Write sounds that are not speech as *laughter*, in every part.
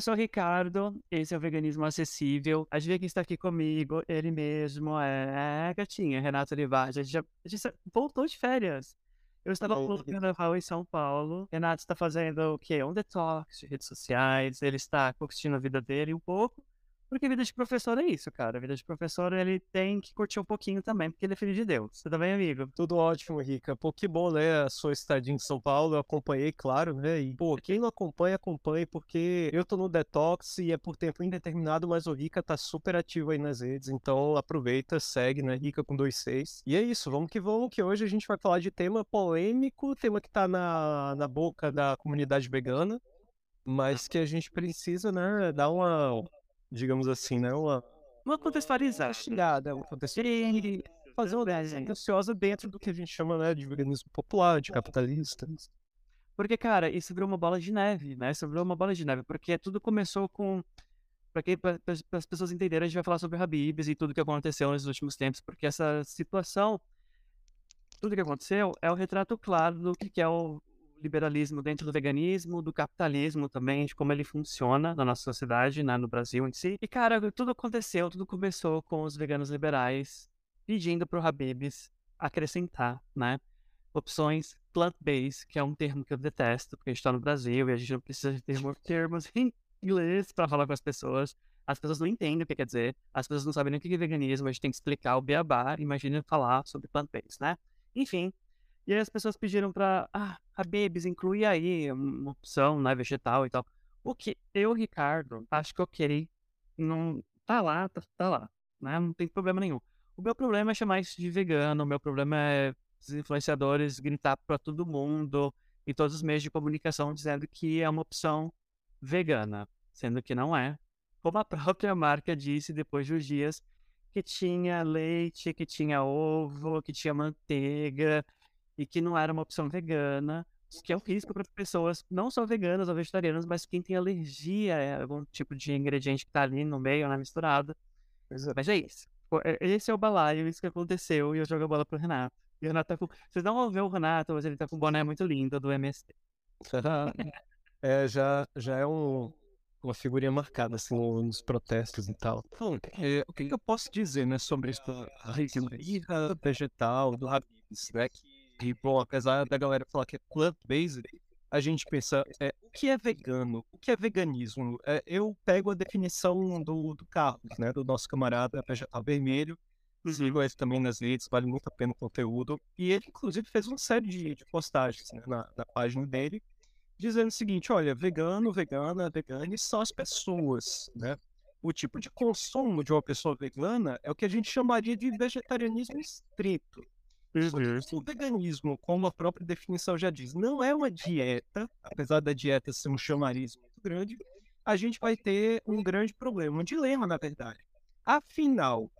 Professor Ricardo, esse é o Veganismo Acessível. Adivinha quem está aqui comigo? Ele mesmo é, é gatinha, Renato Olivar. A gente já, a gente voltou de férias. Eu estava no carnaval em São Paulo. Renato está fazendo o quê? Um detox de redes sociais. Ele está curtindo a vida dele um pouco. Porque vida de professor é isso, cara. A vida de professor, ele tem que curtir um pouquinho também, porque ele é filho de Deus. Você também, amigo? Tudo ótimo, Rica. Pô, que bom, né? A sua estadia em São Paulo, eu acompanhei, claro, né? E, pô, quem não acompanha, acompanhe, porque eu tô no detox e é por tempo indeterminado, mas o Rica tá super ativo aí nas redes. Então aproveita, segue, né? Rica com 26. E é isso, vamos que vamos, que hoje a gente vai falar de tema polêmico, tema que tá na, na boca da comunidade vegana, mas que a gente precisa, né, dar uma digamos assim, né? Uma, uma contextualizada. Chegada, uma contextualizada. Fazer uma ansiosa dentro do que a gente chama né, de veganismo popular, de capitalista. Porque, cara, isso virou uma bola de neve, né? Isso virou uma bola de neve, porque tudo começou com. Para as pessoas entenderem, a gente vai falar sobre Habibs e tudo que aconteceu nos últimos tempos, porque essa situação, tudo que aconteceu, é o retrato claro do que é o, liberalismo dentro do veganismo, do capitalismo também, de como ele funciona na nossa sociedade, né, no Brasil em si. E, cara, tudo aconteceu, tudo começou com os veganos liberais pedindo pro Habibs acrescentar, né, opções plant-based, que é um termo que eu detesto, porque a gente tá no Brasil e a gente não precisa de termos, termos em inglês para falar com as pessoas. As pessoas não entendem o que quer dizer, as pessoas não sabem nem o que é veganismo, a gente tem que explicar o beabá, imagina falar sobre plant-based, né? Enfim, e aí as pessoas pediram pra, ah, a Babes, inclui aí uma opção, né, vegetal e tal. O que eu, Ricardo, acho que queria, não, tá lá, tá, tá lá, né, não tem problema nenhum. O meu problema é chamar isso de vegano, o meu problema é os influenciadores gritar para todo mundo e todos os meios de comunicação dizendo que é uma opção vegana, sendo que não é. Como a *laughs* própria marca disse depois dos dias que tinha leite, que tinha ovo, que tinha manteiga, e que não era uma opção vegana, que é um risco para pessoas não só veganas ou vegetarianas, mas quem tem alergia a algum tipo de ingrediente que está ali no meio, na né, misturada. É. Mas é isso. É, esse é o balaio, isso que aconteceu, e eu jogo a bola pro Renato. E o Renato tá com. Vocês não vão ver o Renato, mas ele tá com um boné muito lindo do MST. *laughs* é, já, já é um, uma figurinha marcada assim, nos protestos e tal. Bom, é, o que, que, eu posso dizer né, sobre a riqueza vegetal do Habibs, né? Que e, bom, apesar da galera falar que é plant-based, a gente pensa, é, o que é vegano? O que é veganismo? É, eu pego a definição do, do Carlos, né, do nosso camarada vegetal vermelho, inclusive ele também nas redes, vale muito a pena o conteúdo, e ele inclusive fez uma série de, de postagens né, na, na, página dele, dizendo o seguinte, olha, vegano, vegana, vegane são as pessoas, né? O tipo de consumo de uma pessoa vegana é o que a gente chamaria de vegetarianismo estrito, Uhum. O veganismo, como a própria definição já diz, não é uma dieta, apesar da dieta ser um chamariz muito grande, a gente vai ter um grande problema, um dilema, na verdade. Afinal,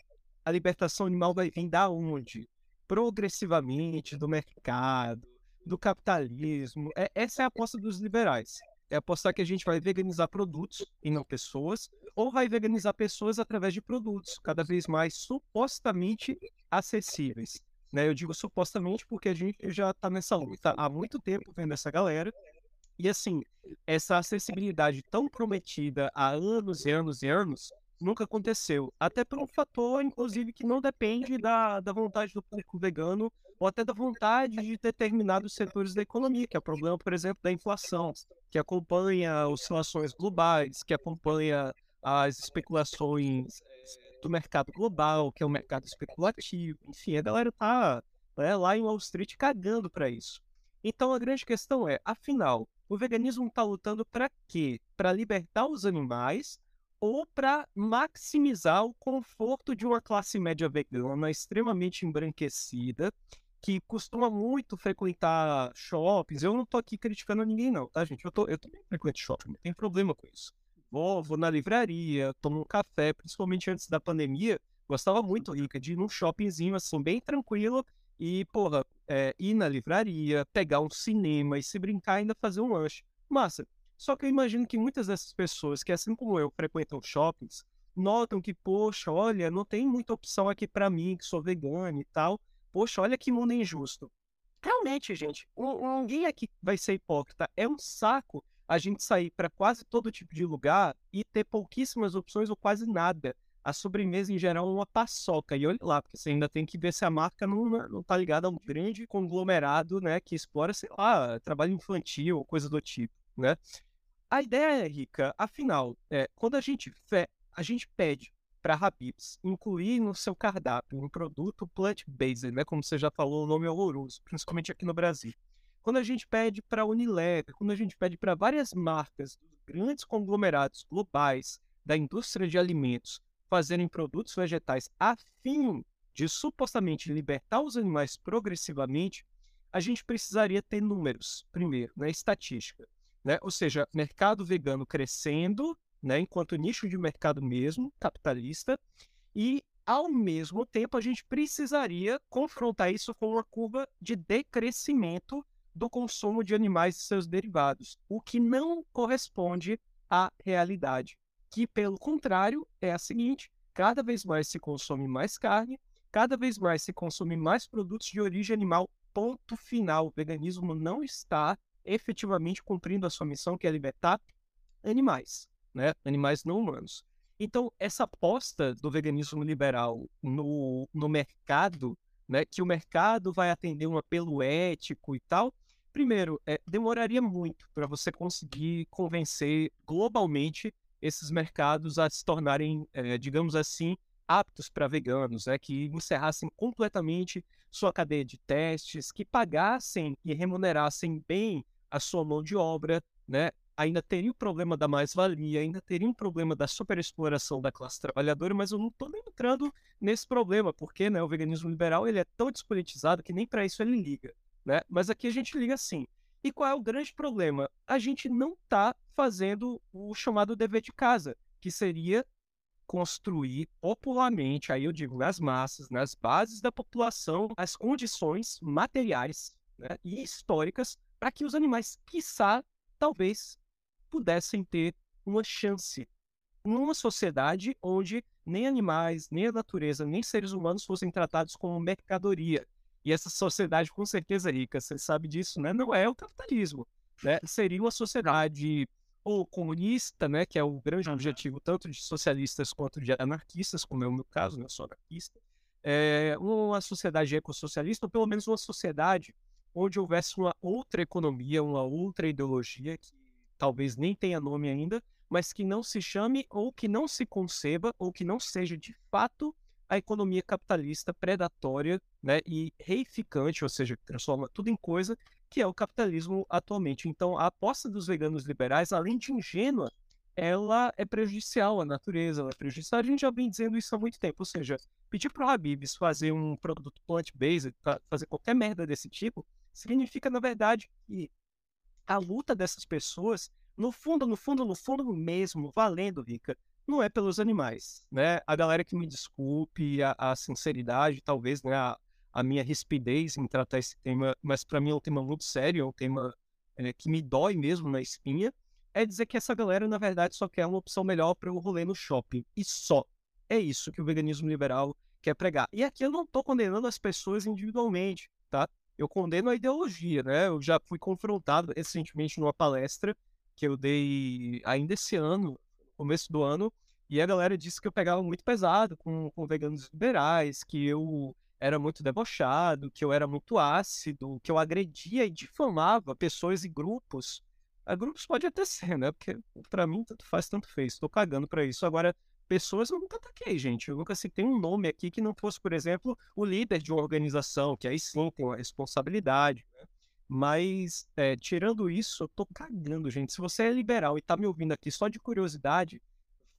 a libertação animal vai vir da onde? Progressivamente do mercado, do capitalismo. É, essa é a aposta dos liberais. É apostar que a gente vai veganizar produtos e não pessoas, ou vai veganizar pessoas através de produtos cada vez mais supostamente acessíveis. Né? Eu digo supostamente porque a gente já está nessa luta há muito tempo vendo essa galera. E assim, essa acessibilidade tão prometida há anos e anos e anos nunca aconteceu. Até por um fator, inclusive, que não depende da, da vontade do público vegano ou até da vontade de determinados setores da economia, que é o problema, por exemplo, da inflação, que acompanha oscilações globais, que acompanha as especulações do mercado global, que é o mercado especulativo. Enfim, a galera tá né, lá em Wall Street cagando para isso. Então a grande questão é, afinal, o veganismo está lutando para quê? Para libertar os animais ou para maximizar o conforto de uma classe média vegana extremamente embranquecida, que costuma muito frequentar shoppings. Eu não tô aqui criticando ninguém, não, tá, gente? Eu, tô, eu também frequento shopping, não tem problema com isso vou, vou na livraria, tomo um café, principalmente antes da pandemia, gostava muito, Rica, de ir num shoppingzinho assim, bem tranquilo e, porra, é, ir na livraria, pegar um cinema e se brincar ainda fazer um lanche. Massa. Só que eu imagino que muitas dessas pessoas que, assim como eu, frequentam shoppings, notam que, poxa, olha, não tem muita opção aqui para mim, que sou vegano e tal. Poxa, olha que mundo injusto. Realmente, gente, ninguém aqui vai ser hipócrita. É um saco a gente sair para quase todo tipo de lugar e ter pouquíssimas opções ou quase nada. A sobremesa, em geral, é uma paçoca. E olha lá, porque você ainda tem que ver se a marca não, não tá ligada a um grande conglomerado, né, que explora, sei lá, trabalho infantil ou coisa do tipo, né? A ideia é, Rica, afinal, é, quando a gente, fe... a gente pede para Habib's incluir no seu cardápio um produto plant-based, né? Como você já falou, o nome é horroroso, principalmente aqui no Brasil. Quando a gente pede para Unilever, quando a gente pede para várias marcas, grandes conglomerados globais da indústria de alimentos fazerem produtos vegetais a fim de supostamente libertar os animais progressivamente, a gente precisaria ter números, primeiro, né, estatística. Né? Ou seja, mercado vegano crescendo, né, enquanto nicho de mercado mesmo, capitalista, e ao mesmo tempo a gente precisaria confrontar isso com uma curva de decrescimento do consumo de animais e seus derivados, o que não corresponde à realidade, que pelo contrário é a seguinte: cada vez mais se consome mais carne, cada vez mais se consome mais produtos de origem animal. Ponto final. O veganismo não está efetivamente cumprindo a sua missão, que é libertar animais né? Animais não humanos. Então, essa aposta do veganismo liberal no, no mercado, né, que o mercado vai atender um apelo ético e tal, primeiro, é, demoraria muito para você conseguir convencer globalmente esses mercados a se tornarem, é, digamos assim, aptos para veganos, né, que encerrassem completamente sua cadeia de testes, que pagassem e remunerassem bem a sua mão de obra, né, ainda teria o problema da mais-valia, ainda teria um problema da superexploração da classe trabalhadora, mas eu não estou nem entrando nesse problema, porque né, o veganismo liberal ele é tão despolitizado que nem para isso ele liga. Né? Mas aqui a gente liga assim. E qual é o grande problema? A gente não está fazendo o chamado dever de casa, que seria construir popularmente, aí eu digo nas massas, nas bases da população, as condições materiais né, e históricas para que os animais, quiçá, talvez pudessem ter uma chance numa sociedade onde nem animais, nem a natureza, nem seres humanos fossem tratados como mercadoria. E essa sociedade, com certeza rica, você sabe disso, né? Não é o capitalismo, né? Seria uma sociedade ou comunista, né? Que é o grande objetivo tanto de socialistas quanto de anarquistas, como é o meu caso, né? Eu sou anarquista. É uma sociedade ecossocialista, ou pelo menos uma sociedade onde houvesse uma outra economia, uma outra ideologia que talvez nem tenha nome ainda, mas que não se chame ou que não se conceba ou que não seja de fato a economia capitalista predatória né, e reificante, ou seja, que transforma tudo em coisa, que é o capitalismo atualmente. Então, a aposta dos veganos liberais, além de ingênua, ela é prejudicial à natureza, ela é prejudicial. A gente já vem dizendo isso há muito tempo, ou seja, pedir para o Habibs fazer um produto plant-based, fazer qualquer merda desse tipo, significa, na verdade, que a luta dessas pessoas, no fundo, no fundo, no fundo mesmo, valendo, Rica, não é pelos animais, né? A galera que me desculpe a, a sinceridade, talvez, né, a, a, minha rispidez em tratar esse tema, mas para mim é um tema muito sério, é um tema é, que me dói mesmo na espinha, é dizer que essa galera, na verdade, só quer uma opção melhor para o rolê no shopping. E só. É isso que o veganismo liberal quer pregar. E aqui eu não estou condenando as pessoas individualmente, tá? eu condeno a ideologia, né? Eu já fui confrontado recentemente numa palestra que eu dei ainda esse ano, no começo do ano, e a galera disse que eu pegava muito pesado com, com veganos liberais, que eu era muito debochado, que eu era muito ácido, que eu agredia e difamava pessoas e grupos. A grupos pode até ser, né? Porque para mim tanto faz, tanto fez. Estou cagando para isso. Agora, pessoas eu nunca ataquei, gente. Eu nunca citei um nome aqui que não fosse, por exemplo, o líder de uma organização, que aí sim tem uma responsabilidade. Né? Mas, é, tirando isso, eu tô cagando, gente. Se você é liberal e tá me ouvindo aqui só de curiosidade,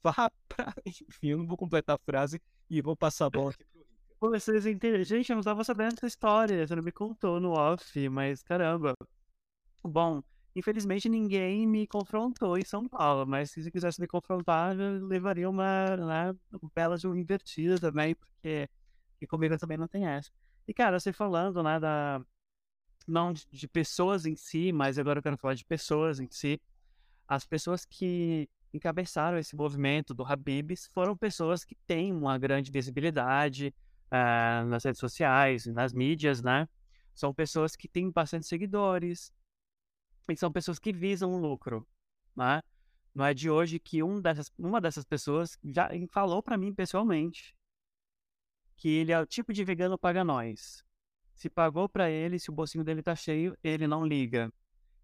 vá *laughs* pra. Enfim, eu não vou completar a frase e vou passar a bola aqui pro Rica. Vocês entenderam. Gente, eu não tava sabendo essa história. Você não me contou no off, mas caramba. Bom, Infelizmente, ninguém me confrontou em São Paulo, mas se quisesse me confrontar, eu levaria uma, né, bela de uma invertida também, porque e comigo também não tem essa. E, cara, você falando, né, da, não de pessoas em si, mas agora eu quero falar de pessoas em si. As pessoas que encabeçaram esse movimento do Habibs foram pessoas que têm uma grande visibilidade uh, nas redes sociais, nas mídias, né? São pessoas que têm bastante seguidores, e são pessoas que visam o lucro. né? Não é de hoje que um dessas, uma dessas pessoas já falou para mim pessoalmente que ele é o tipo de vegano paga nós. Se pagou para ele, se o bolsinho dele tá cheio, ele não liga.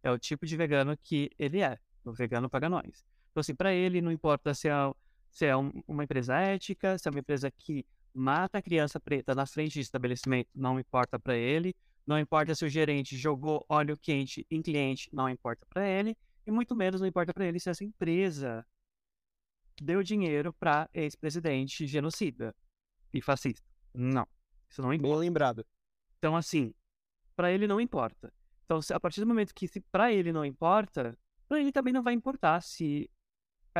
É o tipo de vegano que ele é. O vegano paga nós. Então, assim, para ele não importa se é, se é um, uma empresa ética, se é uma empresa que mata a criança preta na frente de estabelecimento, não importa para ele. Não importa se o gerente jogou óleo quente em cliente, não importa para ele. E muito menos não importa para ele se essa empresa deu dinheiro para ex-presidente genocida e fascista. Não. Isso não importa. Bem lembrado. Então, assim, para ele não importa. Então, a partir do momento que para ele não importa, para ele também não vai importar se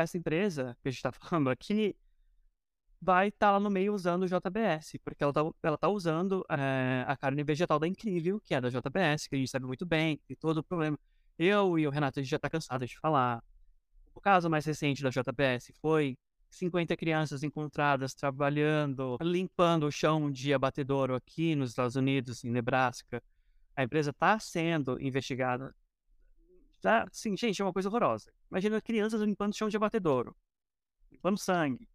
essa empresa que a gente está falando aqui vai estar tá lá no meio usando o JBS, porque ela está ela tá usando é, a carne vegetal da Incrível, que é da JBS, que a gente sabe muito bem, que todo o problema. Eu e o Renato, a gente já está cansado de falar. O caso mais recente da JBS foi 50 crianças encontradas trabalhando, limpando o chão de abatedouro aqui nos Estados Unidos, em Nebraska. A empresa está sendo investigada. Tá, sim, gente, é uma coisa horrorosa. Imagina crianças limpando chão de abatedouro, limpando sangue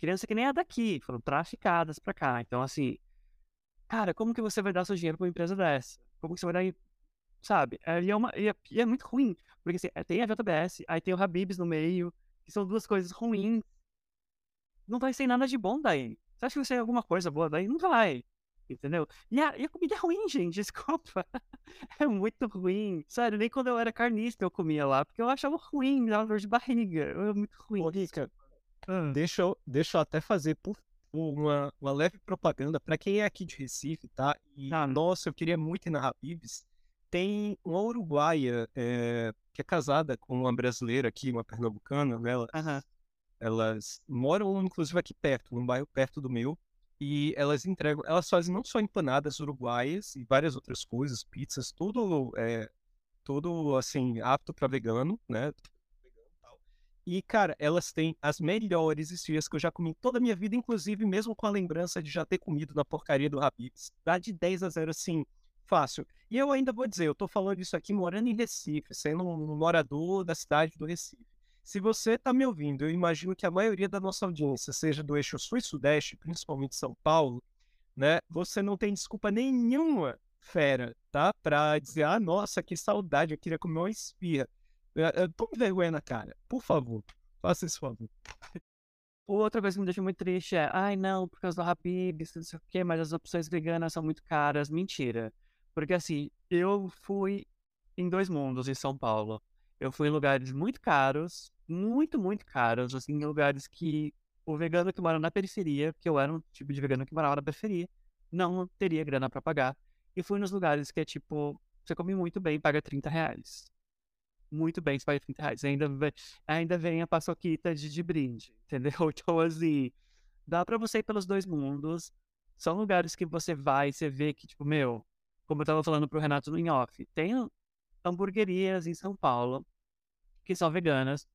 criança que nem é daqui, foram traficadas para cá. Então, assim, cara, como que você vai dar seu dinheiro para uma empresa dessa? Como que você vai dar, sabe? É, e, é uma, e é muito ruim, porque assim, é, tem a JBS, aí tem o Habibs no meio, que são duas coisas ruins. Não vai ser nada de bom daí. Você acha que vai ser alguma coisa boa daí? Não vai. Entendeu? E a, e a comida é ruim, gente, *laughs* desculpa. é muito ruim. Sério, nem quando eu era carnista eu comia lá, porque eu achava ruim, dava dor de barriga. É muito ruim. Ô, Rica, Deixa, eu, deixa eu até fazer por, uma, uma leve propaganda para quem é aqui de Recife, tá? E, ah, nossa, eu queria muito ir na Habibs. Tem uma uruguaia é, que é casada com uma brasileira aqui, uma pernambucana, né? Elas, uhum. elas moram, inclusive, aqui perto, num bairro perto do meu. E elas entregam, elas fazem não só empanadas uruguaias e várias outras coisas, pizzas, tudo, é, tudo assim, apto para vegano, né? E, cara, elas têm as melhores esfias que eu já comi toda a minha vida, inclusive mesmo com a lembrança de já ter comido na porcaria do Habib's. Dá de 10 a 0, assim, fácil. E eu ainda vou dizer, eu tô falando isso aqui morando em Recife, sendo um morador da cidade do Recife. Se você tá me ouvindo, eu imagino que a maioria da nossa audiência seja do eixo sul e sudeste, principalmente São Paulo, né? Você não tem desculpa nenhuma, fera, tá? Pra dizer, ah, nossa, que saudade, eu queria comer uma espia. Tome vergonha na cara. Por favor. Faça esse favor. Outra coisa que me deixa muito triste é, ai não, por causa do Habib's, não sei o quê, mas as opções veganas são muito caras. Mentira. Porque assim, eu fui em dois mundos em São Paulo. Eu fui em lugares muito caros, muito, muito caros, assim, em lugares que o vegano que mora na periferia, que eu era um tipo de vegano que morava na periferia, não teria grana para pagar. E fui nos lugares que é tipo, você come muito bem, paga 30 reais muito bem, você paga 30 reais. Ainda, vem, ainda vem a paçoquita de, de brinde, *laughs* entendeu? Então, assim, dá pra você ir pelos dois mundos. São lugares que você vai, você vê que, tipo, meu, como eu tava falando pro Renato no off, tem hamburguerias em São Paulo que são veganas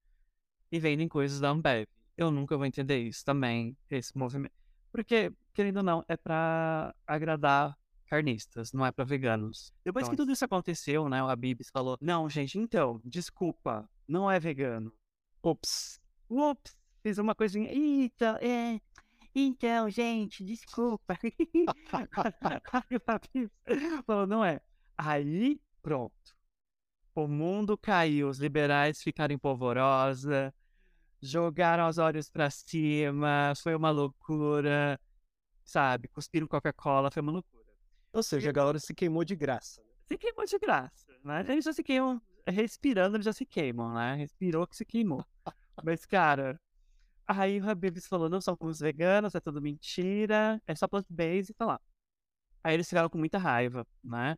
e vendem coisas da Ambev. Eu nunca vou entender isso também, esse movimento. Porque, querendo ou não, é pra agradar carnistas, não é para veganos. Depois então, que tudo isso aconteceu, né, o Habibs falou: "Não, gente, então, desculpa, não é vegano". Ups. Ups, fiz uma coisinha. Eita, é. Então, gente, desculpa. *laughs* falou: "Não é". Aí, pronto. O mundo caiu, os liberais ficaram em polvorosa, jogaram os olhos para cima, foi uma loucura, sabe? Cuspiram Coca-Cola, foi uma loucura. Ou seja, a galera se queimou de graça. Né? Se queimou de graça, né? Eles já se queimam, respirando eles já se queimam, né? Respirou que se queimou. Mas, cara, aí o Habibs falou, não são os veganos, é tudo mentira, é só plant-based e tá lá. Aí eles ficaram com muita raiva, né?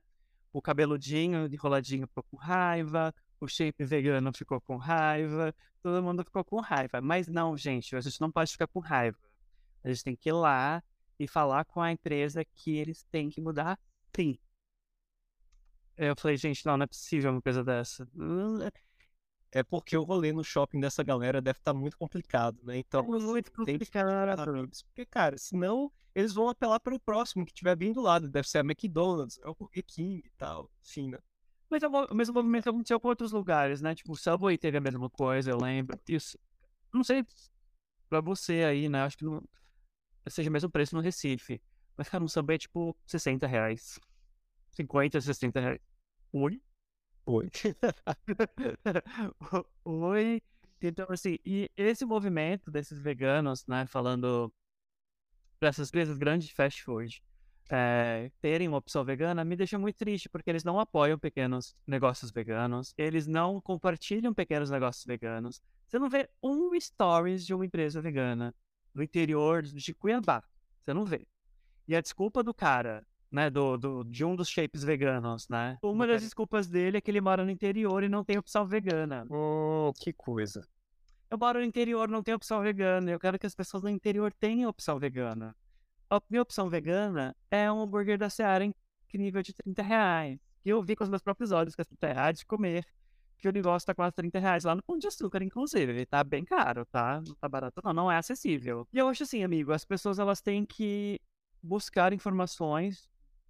O cabeludinho, enroladinho ficou com raiva, o shape vegano ficou com raiva, todo mundo ficou com raiva. Mas não, gente, a gente não pode ficar com raiva. A gente tem que ir lá e falar com a empresa que eles têm que mudar sim. Eu falei, gente, não, não é possível uma coisa dessa. É porque o rolê no shopping dessa galera deve estar tá muito complicado, né? Então, é muito complicado. Porque, cara, senão eles vão apelar para o próximo que estiver bem do lado. Deve ser a McDonald's, é o Burger King e tal, enfim, né? Mas é o mesmo movimento aconteceu com outros lugares, né? Tipo, o Subway teve a mesma coisa, eu lembro. Isso. Não sei pra você aí, né? Acho que não seja o mesmo preço no Recife. Mas, cara, um Subway é tipo 60 reais. 50, 60 reais. Oi? Oi. *laughs* Oi. Então, assim, e esse movimento desses veganos, né, falando para essas empresas grandes de fast food, é, terem uma opção vegana me deixa muito triste, porque eles não apoiam pequenos negócios veganos, eles não compartilham pequenos negócios veganos. Você não vê um stories de uma empresa vegana no interior de Cuiabá. Você não vê. E a desculpa do cara, né, do, do, de um dos shapes veganos, né? Uma das desculpas dele é que ele mora no interior e não tem opção vegana. Hum, que coisa. Eu moro no interior, não tem opção vegana. Eu quero que as pessoas no interior tenham opção vegana. A minha opção vegana é um hambúrguer da Seara em nível de 30 reais. Que eu vi com os meus próprios olhos que é 30 reais de comer. Que o negócio tá quase 30 reais lá no Pão de Açúcar, inclusive. Ele tá bem caro, tá? Não tá barato, não. Não é acessível. E eu acho assim, amigo, as pessoas elas têm que buscar informações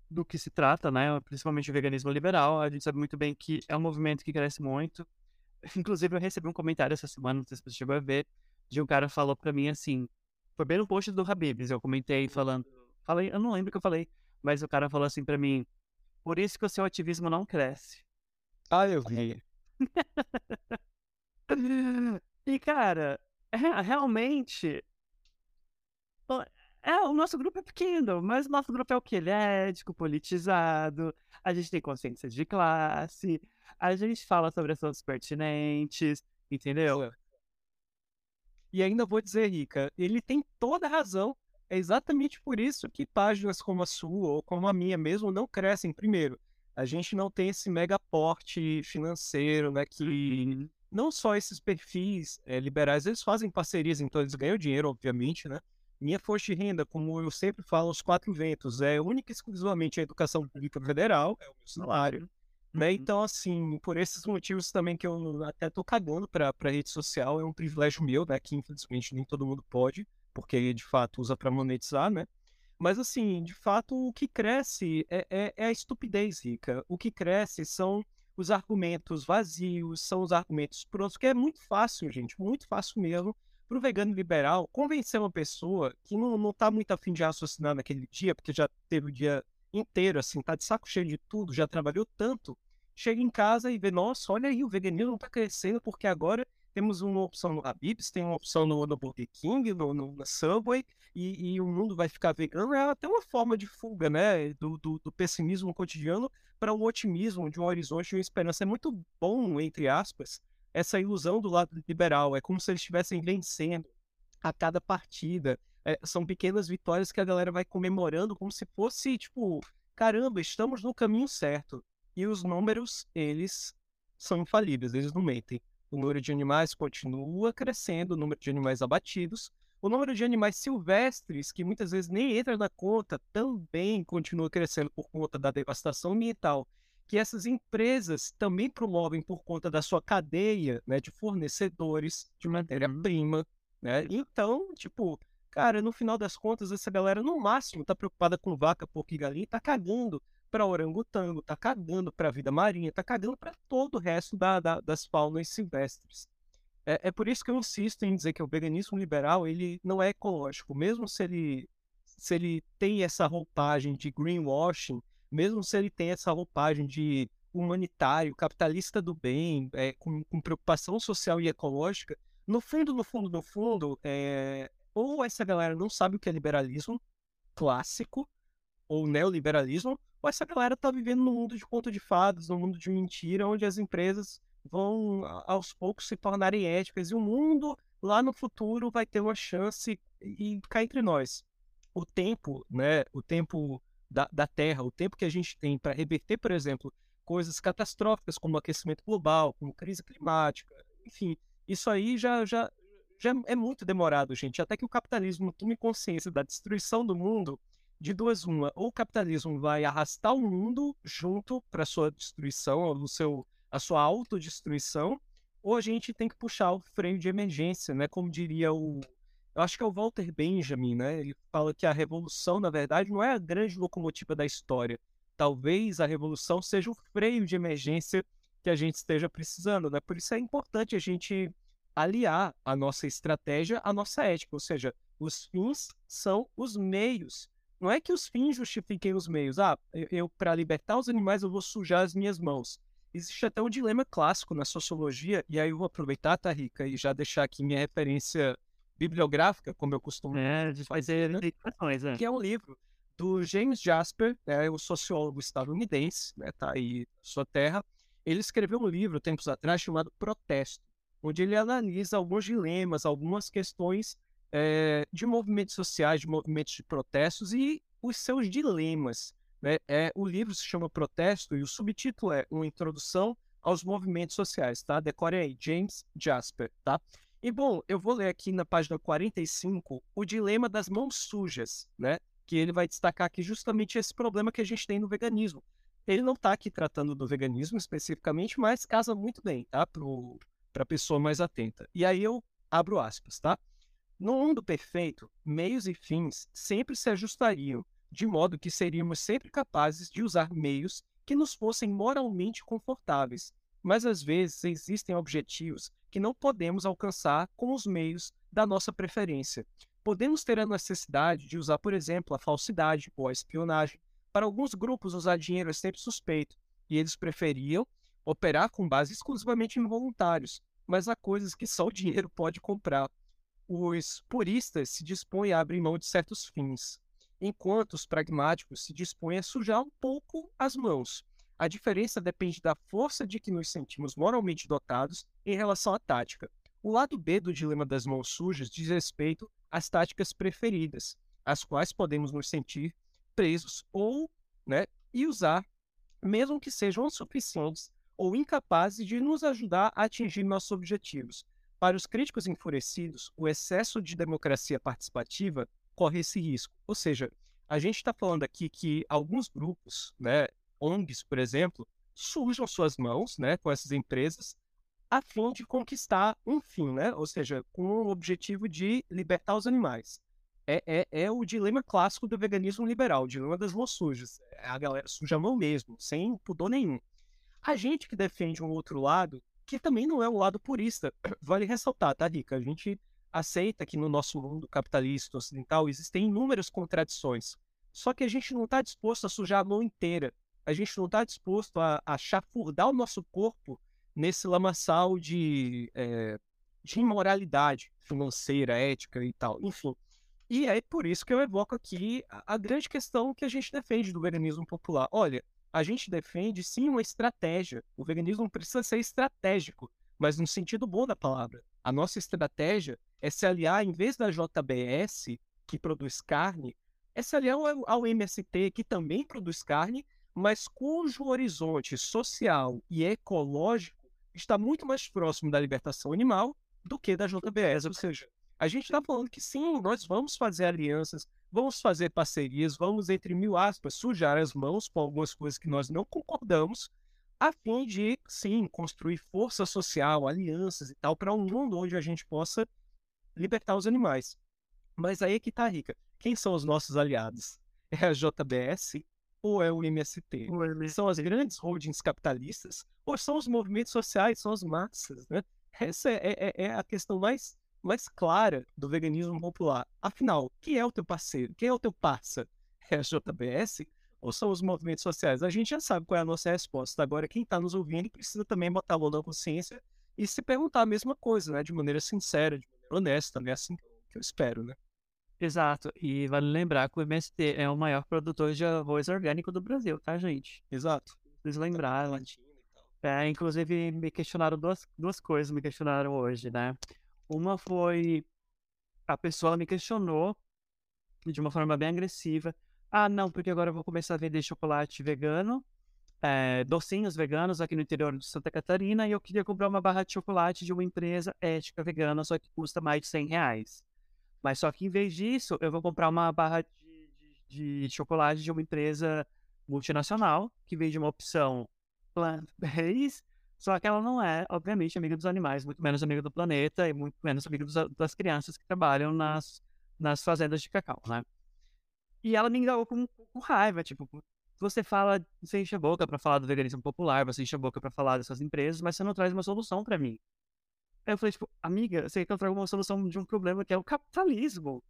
do que se trata, né? Principalmente o veganismo liberal. A gente sabe muito bem que é um movimento que cresce muito. Inclusive, eu recebi um comentário essa semana, não sei se você chegou a ver, de um cara falou pra mim assim, foi bem no post do Habibs, eu comentei falando. Falei, eu não lembro o que eu falei, mas o cara falou assim pra mim: Por isso que o seu ativismo não cresce. Ah, eu vi. e, cara, é, realmente. É, o nosso grupo é pequeno, mas o nosso grupo é o que? Ele é ético, politizado, a gente tem consciência de classe, a gente fala sobre assuntos pertinentes, entendeu? E ainda vou dizer, Rica, ele tem toda a razão. É exatamente por isso que páginas como a sua ou como a minha mesmo não crescem. Primeiro, a gente não tem esse mega porte financeiro, né? Que não só esses perfis é, liberais, eles fazem parcerias, então eles ganham dinheiro, obviamente, né? Minha fonte de renda, como eu sempre falo, os quatro ventos, é única e exclusivamente a educação pública federal, é o meu salário. Né? Uhum. Então, assim, por esses motivos também que eu até tô cagando pra, pra rede social, é um privilégio meu, né? Que infelizmente nem todo mundo pode, porque de fato usa para monetizar, né? Mas assim, de fato, o que cresce é, é, é, a estupidez, Rica. O que cresce são os argumentos vazios, são os argumentos prontos, que é muito fácil, gente, muito fácil mesmo, para o vegano liberal convencer uma pessoa que não, não tá muito afim de raciocinar naquele dia, porque já teve o dia inteiro, assim, tá de saco cheio de tudo, já trabalhou tanto, chega em casa e vê, nossa, olha aí, o veganismo está crescendo porque agora temos uma opção no Habib's, tem uma opção no, no Burger King, no, no, na Subway, e, e, o mundo vai ficar vegano. É até uma forma de fuga, né, do, do, do pessimismo cotidiano para um otimismo, de um horizonte, de uma esperança. É muito bom, entre aspas, essa ilusão do lado liberal. É como se eles estivessem vencendo a cada partida. É, são pequenas vitórias que a galera vai comemorando como se fosse, tipo, caramba, estamos no caminho certo. E os números, eles são infalíveis, eles não mentem. O número de animais continua crescendo, o número de animais abatidos. O número de animais silvestres, que muitas vezes nem entra na conta, também continua crescendo por conta da devastação ambiental, que essas empresas também promovem por conta da sua cadeia né, de fornecedores de matéria-prima. Né? Então, tipo, cara, no final das contas, essa galera, no máximo, está preocupada com vaca, porco e galinha e tá cagando para orangotango, tá cagando para a vida marinha, tá cagando para todo o resto da, da, das faunas silvestres. É, é, por isso que eu insisto em dizer que o veganismo liberal ele não é ecológico, mesmo se ele se ele tem essa roupagem de greenwashing, mesmo se ele tem essa roupagem de humanitário, capitalista do bem, é, com, com, preocupação social e ecológica, no fundo, no fundo, no fundo, é, ou essa galera não sabe o que é liberalismo clássico, ou neoliberalismo, ou essa galera está vivendo num mundo de conto de fadas, num mundo de mentira, onde as empresas vão aos poucos se tornarem éticas e o mundo lá no futuro vai ter uma chance e cá entre nós. O tempo, né, o tempo da, da Terra, o tempo que a gente tem para reverter, por exemplo, coisas catastróficas como aquecimento global, como crise climática, enfim, isso aí já, já, já é muito demorado, gente. Até que o capitalismo tome consciência da destruição do mundo, de duas uma, ou o capitalismo vai arrastar o mundo junto para sua destruição, ou seu, a sua autodestruição, ou a gente tem que puxar o freio de emergência, né? Como diria o. Eu acho que é o Walter Benjamin, né? Ele fala que a revolução, na verdade, não é a grande locomotiva da história, talvez a revolução seja o freio de emergência que a gente esteja precisando, né? Por isso é importante a gente aliar a nossa estratégia à nossa ética, ou seja, os fins são os meios. Não é que os fins justifiquem os meios. Ah, eu, eu para libertar os animais eu vou sujar as minhas mãos. Existe até um dilema clássico na sociologia, e aí eu vou aproveitar, tá, Rica, e já deixar aqui minha referência bibliográfica, como eu costumo é, fazer né? que é um livro do James Jasper, né, o sociólogo estadunidense, né, tá aí sua terra. Ele escreveu um livro tempos atrás chamado Protesto, onde ele analisa alguns dilemas, algumas questões é, de movimentos sociais, de movimentos de protestos e os seus dilemas. Né? É, o livro se chama Protesto e o subtítulo é Uma Introdução aos Movimentos Sociais, tá? Decore aí, James Jasper, tá? E bom, eu vou ler aqui na página 45 o dilema das mãos sujas, né? Que ele vai destacar aqui justamente esse problema que a gente tem no veganismo. Ele não está aqui tratando do veganismo especificamente, mas casa muito bem, tá? Para a pessoa mais atenta. E aí eu abro aspas, tá? No mundo perfeito, meios e fins sempre se ajustariam, de modo que seríamos sempre capazes de usar meios que nos fossem moralmente confortáveis. Mas às vezes existem objetivos que não podemos alcançar com os meios da nossa preferência. Podemos ter a necessidade de usar, por exemplo, a falsidade ou a espionagem. Para alguns grupos, usar dinheiro é sempre suspeito, e eles preferiam operar com base exclusivamente em voluntários, mas há coisas que só o dinheiro pode comprar. Os puristas se dispõem a abrir mão de certos fins, enquanto os pragmáticos se dispõem a sujar um pouco as mãos. A diferença depende da força de que nos sentimos moralmente dotados em relação à tática. O lado B do dilema das mãos sujas diz respeito às táticas preferidas, às quais podemos nos sentir presos ou, né, e usar, mesmo que sejam insuficientes ou incapazes de nos ajudar a atingir nossos objetivos. Para os críticos enfurecidos, o excesso de democracia participativa corre esse risco. Ou seja, a gente está falando aqui que alguns grupos, né, ONGs, por exemplo, sujam suas mãos né, com essas empresas a fim de conquistar um fim, né? ou seja, com o objetivo de libertar os animais. É, é, é o dilema clássico do veganismo liberal, o dilema das mãos sujas. É a galera suja a mão mesmo, sem pudor nenhum. A gente que defende um outro lado, que também não é o lado purista, *clears throat* vale ressaltar, tá, Rica? A gente aceita que no nosso mundo capitalista ocidental existem inúmeras contradições. Só que a gente não está disposto a sujar a mão inteira a gente não está disposto a, a chafurdar o nosso corpo nesse lamaçal de, é, de imoralidade financeira, ética e tal, enfim. E é por isso que eu evoco aqui a, a grande questão que a gente defende do veganismo popular. Olha, a gente defende sim uma estratégia. O veganismo precisa ser estratégico, mas no sentido bom da palavra. A nossa estratégia é se aliar, em vez da JBS, que produz carne, é se aliar ao, ao MST, que também produz carne, mas cujo horizonte social e ecológico está muito mais próximo da libertação animal do que da JBS. Ou seja, a gente está falando que sim, nós vamos fazer alianças, vamos fazer parcerias, vamos, entre mil aspas, sujar as mãos com algumas coisas que nós não concordamos, a fim de, sim, construir força social, alianças e tal, para um mundo onde a gente possa libertar os animais. Mas aí é que tá, Rica. Quem são os nossos aliados? É a JBS ou é o MST? O MST. São as grandes holdings capitalistas ou são os movimentos sociais, são as massas, né? Essa é, é, é a questão mais, mais clara do veganismo popular. Afinal, quem é o teu parceiro? Quem é o teu parça? É a JBS ou são os movimentos sociais? A gente já sabe qual é a nossa resposta. Agora, quem está nos ouvindo precisa também botar a mão na consciência e se perguntar a mesma coisa, né? De maneira sincera, de maneira honesta, né? Assim que eu espero, né? Exato. E vale lembrar que o MST é o maior produtor de arroz orgânico do Brasil, tá, gente? Exato. Vocês lembraram. É, inclusive, me questionaram duas, duas coisas, me questionaram hoje, né? Uma foi. A pessoa me questionou de uma forma bem agressiva. Ah, não, porque agora eu vou começar a vender chocolate vegano, é, docinhos veganos aqui no interior de Santa Catarina e eu queria comprar uma barra de chocolate de uma empresa ética vegana, só que custa mais de 100 reais. Mas só que em vez disso, eu vou comprar uma barra de, de, de chocolate de uma empresa multinacional que vende uma opção plant-based, *laughs* só que ela não é, obviamente, amiga dos animais, muito menos amiga do planeta e muito menos amiga dos, das crianças que trabalham nas, nas fazendas de cacau, né? E ela me indagou com, com raiva, tipo, você fala, você enche a boca para falar do veganismo popular, você enche a boca para falar dessas empresas, mas você não traz uma solução para mim. Aí eu falei, tipo, amiga, você quer que eu traga uma solução de um problema que é o capitalismo.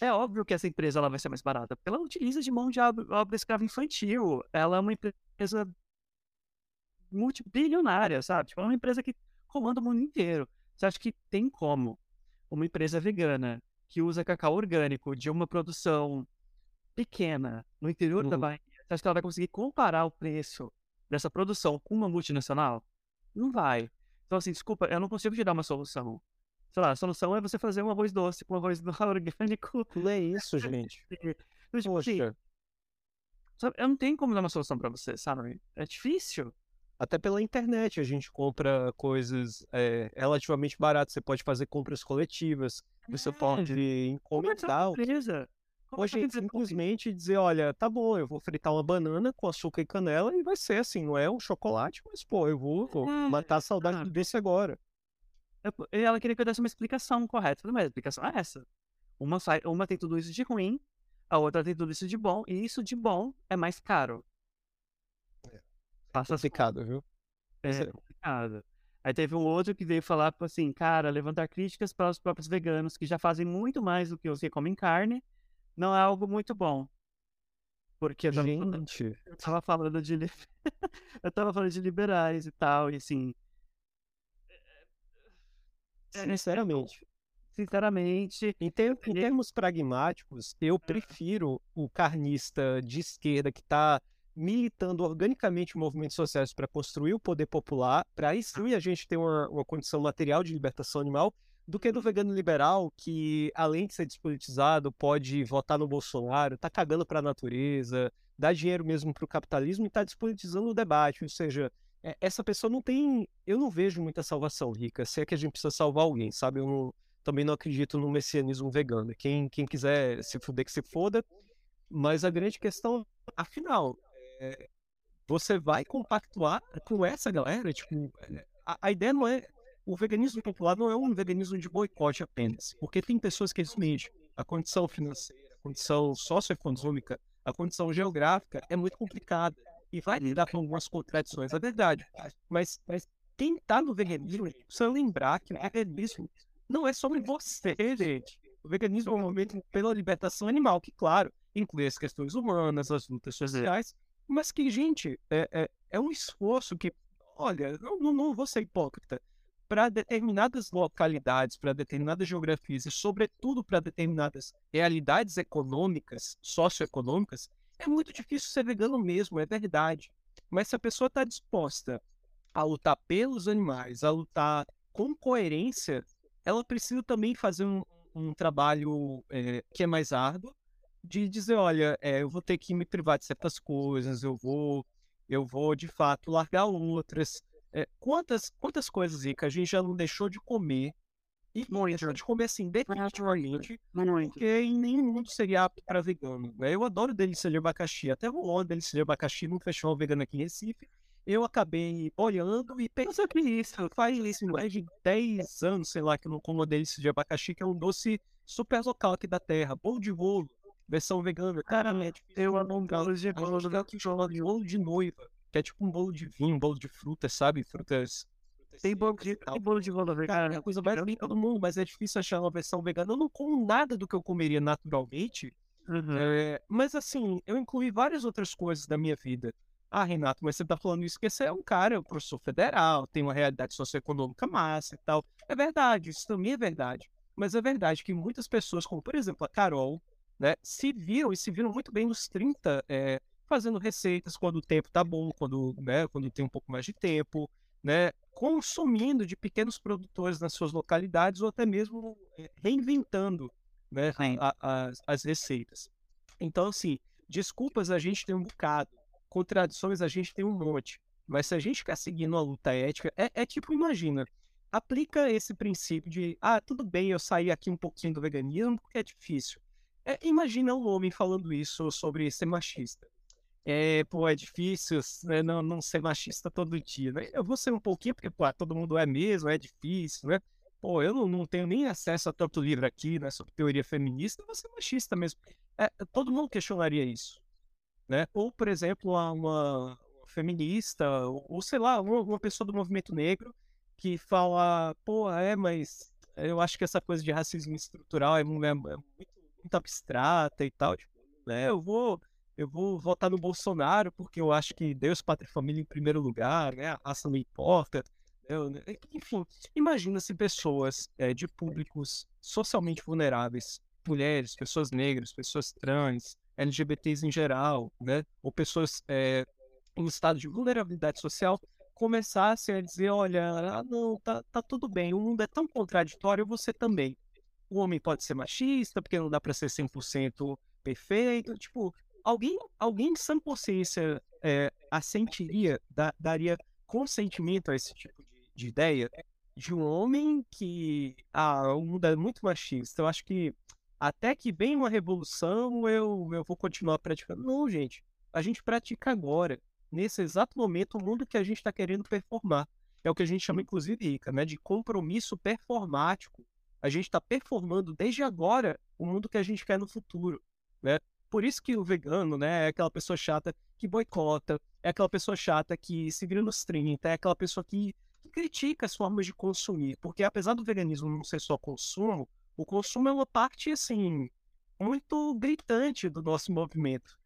É óbvio que essa empresa ela vai ser mais barata, porque ela utiliza de mão de obra escrava infantil. Ela é uma empresa multibilionária, sabe? Tipo, é uma empresa que comanda o mundo inteiro. Você acha que tem como uma empresa vegana que usa cacau orgânico de uma produção pequena no interior uhum. da Bahia, você acha que ela vai conseguir comparar o preço dessa produção com uma multinacional? Não vai. Então, assim, desculpa, eu não consigo te dar uma solução. Sei lá, a solução é você fazer um arroz doce com um arroz *laughs* orgânico. Não é isso, gente. *laughs* Então, tipo, assim, sabe, eu não tenho como dar uma solução para você, sabe? É difícil. Até pela internet a gente compra coisas é, relativamente baratas. Você pode fazer compras coletivas. Você é. pode encomendar. Empresa. Hoje, simplesmente dizer, olha, tá bom, eu vou fritar uma banana com açúcar e canela e vai ser assim, não é um chocolate, mas, pô, eu vou, vou é, matar a saudade desse agora. Ela queria que eu desse uma explicação correta, mas a explicação é essa. Uma, uma tem tudo isso de ruim, a outra tem tudo isso de bom, e isso de bom é mais caro. É. Passa complicado, viu? É complicado. Aí teve um outro que veio falar, tipo assim, cara, levantar críticas para os próprios veganos que já fazem muito mais do que os que comem carne não é algo muito bom. Porque eu tava, Gente. eu tava falando de *laughs* eu tava falando de liberais e tal, e assim. É, é, sinceramente. Sinceramente. Em, ter, em termos pragmáticos, eu prefiro o carnista de esquerda que está militando organicamente movimentos sociais para construir o poder popular, para sim a gente ter uma, uma condição material de libertação animal, do que do vegano liberal, que além de ser despolitizado, pode votar no Bolsonaro, tá cagando para a natureza, dá dinheiro mesmo para o capitalismo e está despolitizando o debate. Ou seja, é, essa pessoa não tem. Eu não vejo muita salvação, Rica. Se é que a gente precisa salvar alguém, sabe? Eu não, também não acredito no messianismo vegano. Quem, quem quiser se fuder, que se foda. Mas a grande questão, afinal, é, você vai compactuar com essa galera? Tipo, é, a, a ideia não é o veganismo popular não é um veganismo de boicote apenas, porque tem pessoas que admitem a condição financeira, a condição socioeconômica, a condição geográfica é muito complicada e vai lidar com algumas contradições, é verdade. Mas, mas quem está no veganismo precisa lembrar que o veganismo não é sobre você, gente. O veganismo é um movimento pela libertação animal, que, claro, inclui as questões humanas, as lutas sociais, mas que, gente, é, é, é um esforço que, olha, eu não, não vou ser hipócrita, para determinadas localidades, para determinadas geografias e, sobretudo, para determinadas realidades econômicas, socioeconômicas, é muito difícil ser vegano mesmo, é verdade. Mas se a pessoa está disposta a lutar pelos animais, a lutar com coerência, ela precisa também fazer um, um trabalho é, que é mais árduo, de dizer, olha, é, eu vou ter que me privar de certas coisas, eu vou, eu vou de fato largar outras, é, quantas, quantas coisas, Rica, a gente já não deixou de comer e deixou de comer assim, definitivamente, porque em nenhum mundo seria apto para vegano. Né? Eu adoro delícia de abacaxi, até rolou delícia de abacaxi num festival vegano aqui em Recife. Eu acabei olhando e pensando que isso faz isso mais de 10 anos, sei lá, que eu não como delícia de abacaxi, que é um doce super local aqui da terra, bolo de bolo, versão vegana. Cara, é eu amo bolo de bolo, de bolo de noiva que é tipo um bolo de vinho, um bolo de frutas, sabe? Frutas. Tem bolo de, tem bolo de rola vegana. É a coisa mais linda do mundo, mas é difícil achar uma versão vegana. Eu não como nada do que eu comeria naturalmente. Uhum. É, mas assim, eu incluí várias outras coisas da minha vida. Ah, Renato, mas você tá falando isso porque você é um cara, um professor federal, tem uma realidade socioeconômica massa e tal. É verdade, isso também é verdade. Mas é verdade que muitas pessoas, como por exemplo a Carol, né, se viram e se viram muito bem nos 30 é, fazendo receitas quando o tempo tá bom, quando, né, quando tem um pouco mais de tempo, né, consumindo de pequenos produtores nas suas localidades ou até mesmo eh, reinventando né, a, a, as receitas. Então, assim, desculpas a gente tem um bocado, contradições a gente tem um monte, mas se a gente quer seguir uma luta ética, é, é tipo, imagina, aplica esse princípio de, ah, tudo bem, eu saí aqui um pouquinho do veganismo porque é difícil. É, imagina um homem falando isso sobre ser machista é, pô, é difícil né, não, não ser machista todo dia, né? Eu vou ser um pouquinho, porque, pô, todo mundo é mesmo, é difícil, né? Pô, eu não, não tenho nem acesso a tanto livro aqui, né, sobre teoria feminista, eu vou ser machista mesmo. É, todo mundo questionaria isso. né? Ou, por exemplo, uma feminista, ou, ou sei lá, uma, uma pessoa do movimento negro que fala, pô, é, mas eu acho que essa coisa de racismo estrutural é, é, muito, muito, abstrata e tal. Tipo, né, eu vou eu vou votar no Bolsonaro porque eu acho que Deus, pátria e família em primeiro lugar, né? A raça não importa. Eu, né? Enfim, imagina se pessoas é, de públicos socialmente vulneráveis, mulheres, pessoas negras, pessoas trans, LGBTs em geral, né? Ou pessoas é, em estado de vulnerabilidade social, começassem a dizer, olha, ah, não, tá, tá tudo bem, o mundo é tão contraditório, você também. O homem pode ser machista, porque não dá para ser 100% perfeito. Tipo, alguém, alguém em sã consciência é, assentiria, da, daria consentimento a esse tipo de, de, ideia de um homem que, ah, o mundo é muito machista. Eu acho que até que vem uma revolução, eu, eu vou continuar praticando. Não, gente, a gente pratica agora nesse exato momento, o mundo que a gente está querendo performar. É o que a gente chama, inclusive, Rica, né, de compromisso performático. A gente está performando desde agora o mundo que a gente quer no futuro. Né? Por isso que o vegano né, é aquela pessoa chata que boicota, é aquela pessoa chata que se vira nos 30, é aquela pessoa que, que critica as formas de consumir. Porque apesar do veganismo não ser só consumo, o consumo é uma parte, assim, muito gritante do nosso movimento.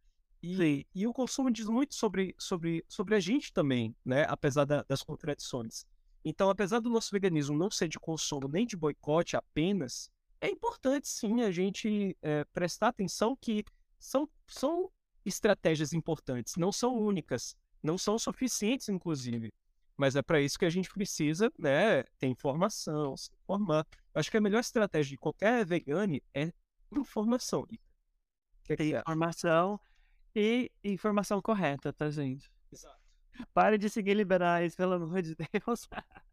E, e o consumo diz muito sobre, sobre, sobre a gente também, né? Apesar da, das contradições. Então, apesar do nosso veganismo não ser de consumo nem de boicote apenas, é importante sim a gente é, prestar atenção que são, são estratégias importantes, não são únicas, não são suficientes, inclusive. Mas é para isso que a gente precisa né, ter informação, se informar. Eu acho que a melhor estratégia de qualquer vegane é informação. Que é informação e informação correta, tá, gente? Exato. Pare de seguir liberais, pelo amor de Deus.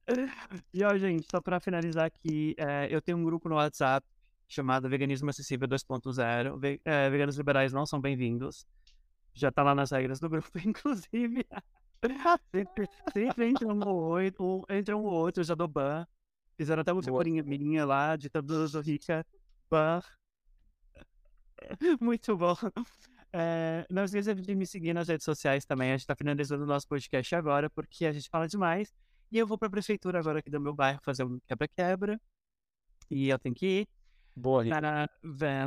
*laughs* e, ó, gente, só pra finalizar aqui, é, eu tenho um grupo no WhatsApp chamado Veganismo Acessível 2.0. Ve é, veganos liberais não são bem-vindos. Já tá lá nas regras do grupo, *laughs* inclusive. sempre, sempre entra um ou outro, entra um ou outro, eu já dou ban. Fizeram até uma figurinha minha lá, de do rica. Ban. *laughs* Muito bom. É, não esqueça de me seguir nas redes sociais também. A gente está finalizando o nosso podcast agora, porque a gente fala demais. E eu vou para a prefeitura agora aqui do meu bairro fazer um quebra-quebra. E eu tenho que ir. Boa, Para,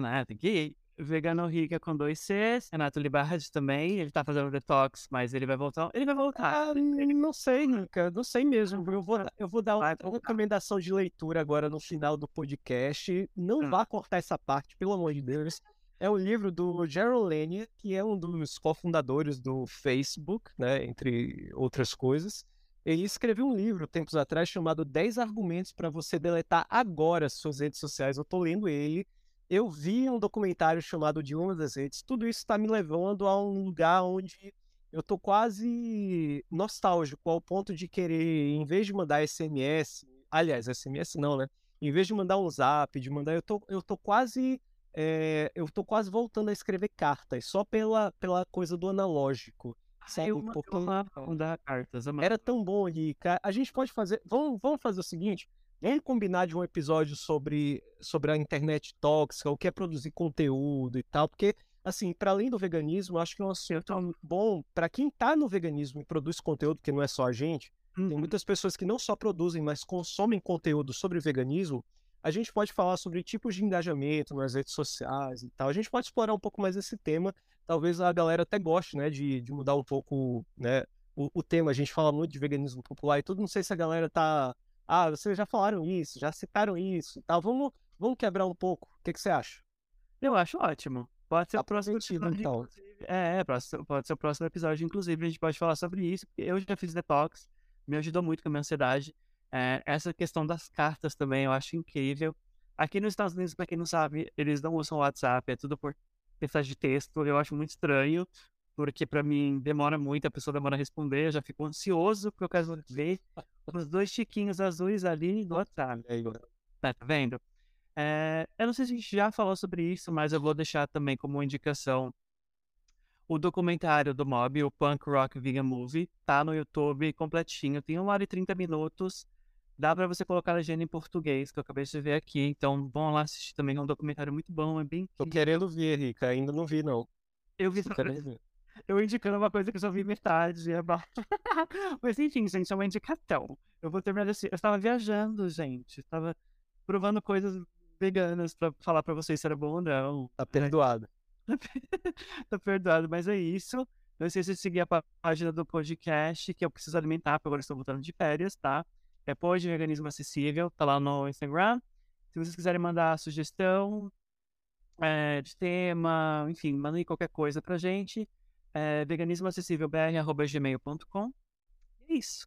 né, tem que ir. Vegano Rica com dois Cs. Renato Libardi também. Ele tá fazendo detox, mas ele vai voltar. Ele vai voltar. Ah, não sei, Rica. Não sei mesmo. Eu vou, eu vou dar uma, uma recomendação de leitura agora no final do podcast. Não hum. vá cortar essa parte, pelo amor de Deus é o livro do Gerald Lanier, que é um dos cofundadores do Facebook, né, entre outras coisas. Ele escreveu um livro tempos atrás chamado 10 argumentos para você deletar agora suas redes sociais. Eu estou lendo ele. Eu vi um documentário chamado De Uma das Redes. Tudo isso está me levando a um lugar onde eu estou quase nostálgico, ao ponto de querer, em vez de mandar SMS, aliás, SMS não, né? Em vez de mandar um zap, de mandar, eu tô, eu tô quase é, eu tô quase voltando a escrever cartas, só pela, pela coisa do analógico. Sabe? Eu, Porque eu dar cartas. Era tão bom, Rica. A gente pode fazer. Vamos, vamos fazer o seguinte: vamos combinar de um episódio sobre, sobre a internet tóxica, o que é produzir conteúdo e tal. Porque, assim, para além do veganismo, acho que é um assunto bom para quem tá no veganismo e produz conteúdo, porque não é só a gente. Tem uhum. muitas pessoas que não só produzem, mas consomem conteúdo sobre veganismo a gente pode falar sobre tipos de engajamento nas redes sociais e tal. A gente pode explorar um pouco mais esse tema. Talvez a galera até goste, né, de, de mudar um pouco, né, o, o, tema. A gente fala muito de veganismo popular e tudo. Não sei se a galera tá. Ah, vocês já falaram isso, já citaram isso e tal. Vamos, vamos quebrar um pouco. O que, que você acha? Eu acho ótimo. Pode ser tá o próximo episódio. Então. É, é, pode ser o próximo episódio. Inclusive, a gente pode falar sobre isso. Eu já fiz detox, me ajudou muito com a minha ansiedade. É, essa questão das cartas também eu acho incrível. Aqui nos Estados Unidos, para quem não sabe, eles não usam WhatsApp, é tudo por mensagem de texto. Eu acho muito estranho, porque para mim demora muito, a pessoa demora a responder, eu já fico ansioso, porque eu quero ver os dois chiquinhos azuis ali no WhatsApp. Tá, vendo? É, eu não sei se a gente já falou sobre isso, mas eu vou deixar também como indicação o documentário do Mob, o Punk Rock Vegan Movie, tá no YouTube completinho, tem 1 hora e 30 minutos. Dá para você colocar a legenda em português, que eu acabei de ver aqui. Então, vão lá assistir também. É um documentário muito bom, é bem. Tô querendo ver, Rica. Ainda não vi, não. Eu vi. Só... *laughs* eu indicando uma coisa que eu só vi metade. É *laughs* Mas enfim, gente, é uma indicação. Eu vou terminar assim. Eu estava viajando, gente. Estava provando coisas veganas pra falar pra vocês se era bom ou não. Tá perdoado. *laughs* tá perdoado, mas é isso. Não esqueça de seguir a página do podcast, que eu preciso alimentar, porque agora estou voltando de férias, tá? É Pod Veganismo Acessível, tá lá no Instagram. Se vocês quiserem mandar sugestão é, de tema, enfim, mandem qualquer coisa pra gente. É veganismoacessívelbr.gmail.com É isso.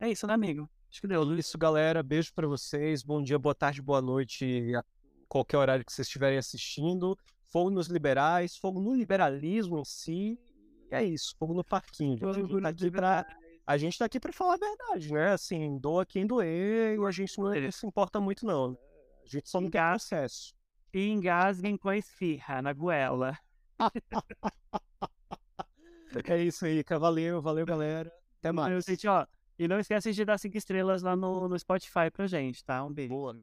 É isso, né, amigo? Acho que deu. Isso, galera. Beijo para vocês. Bom dia, boa tarde, boa noite, a qualquer horário que vocês estiverem assistindo. Fogo nos liberais, fogo no liberalismo em si é isso, fogo no parquinho. Gente tá aqui pra, a gente tá aqui pra falar a verdade, né? Assim, doa quem doer, a gente não se importa muito, não. Né? A gente só não quer acesso. E engasguem com a esfirra na goela. é isso aí, valeu, valeu, galera. Até mais. Gente, ó, e não esquece de dar cinco estrelas lá no, no Spotify pra gente, tá? Um beijo. Boa.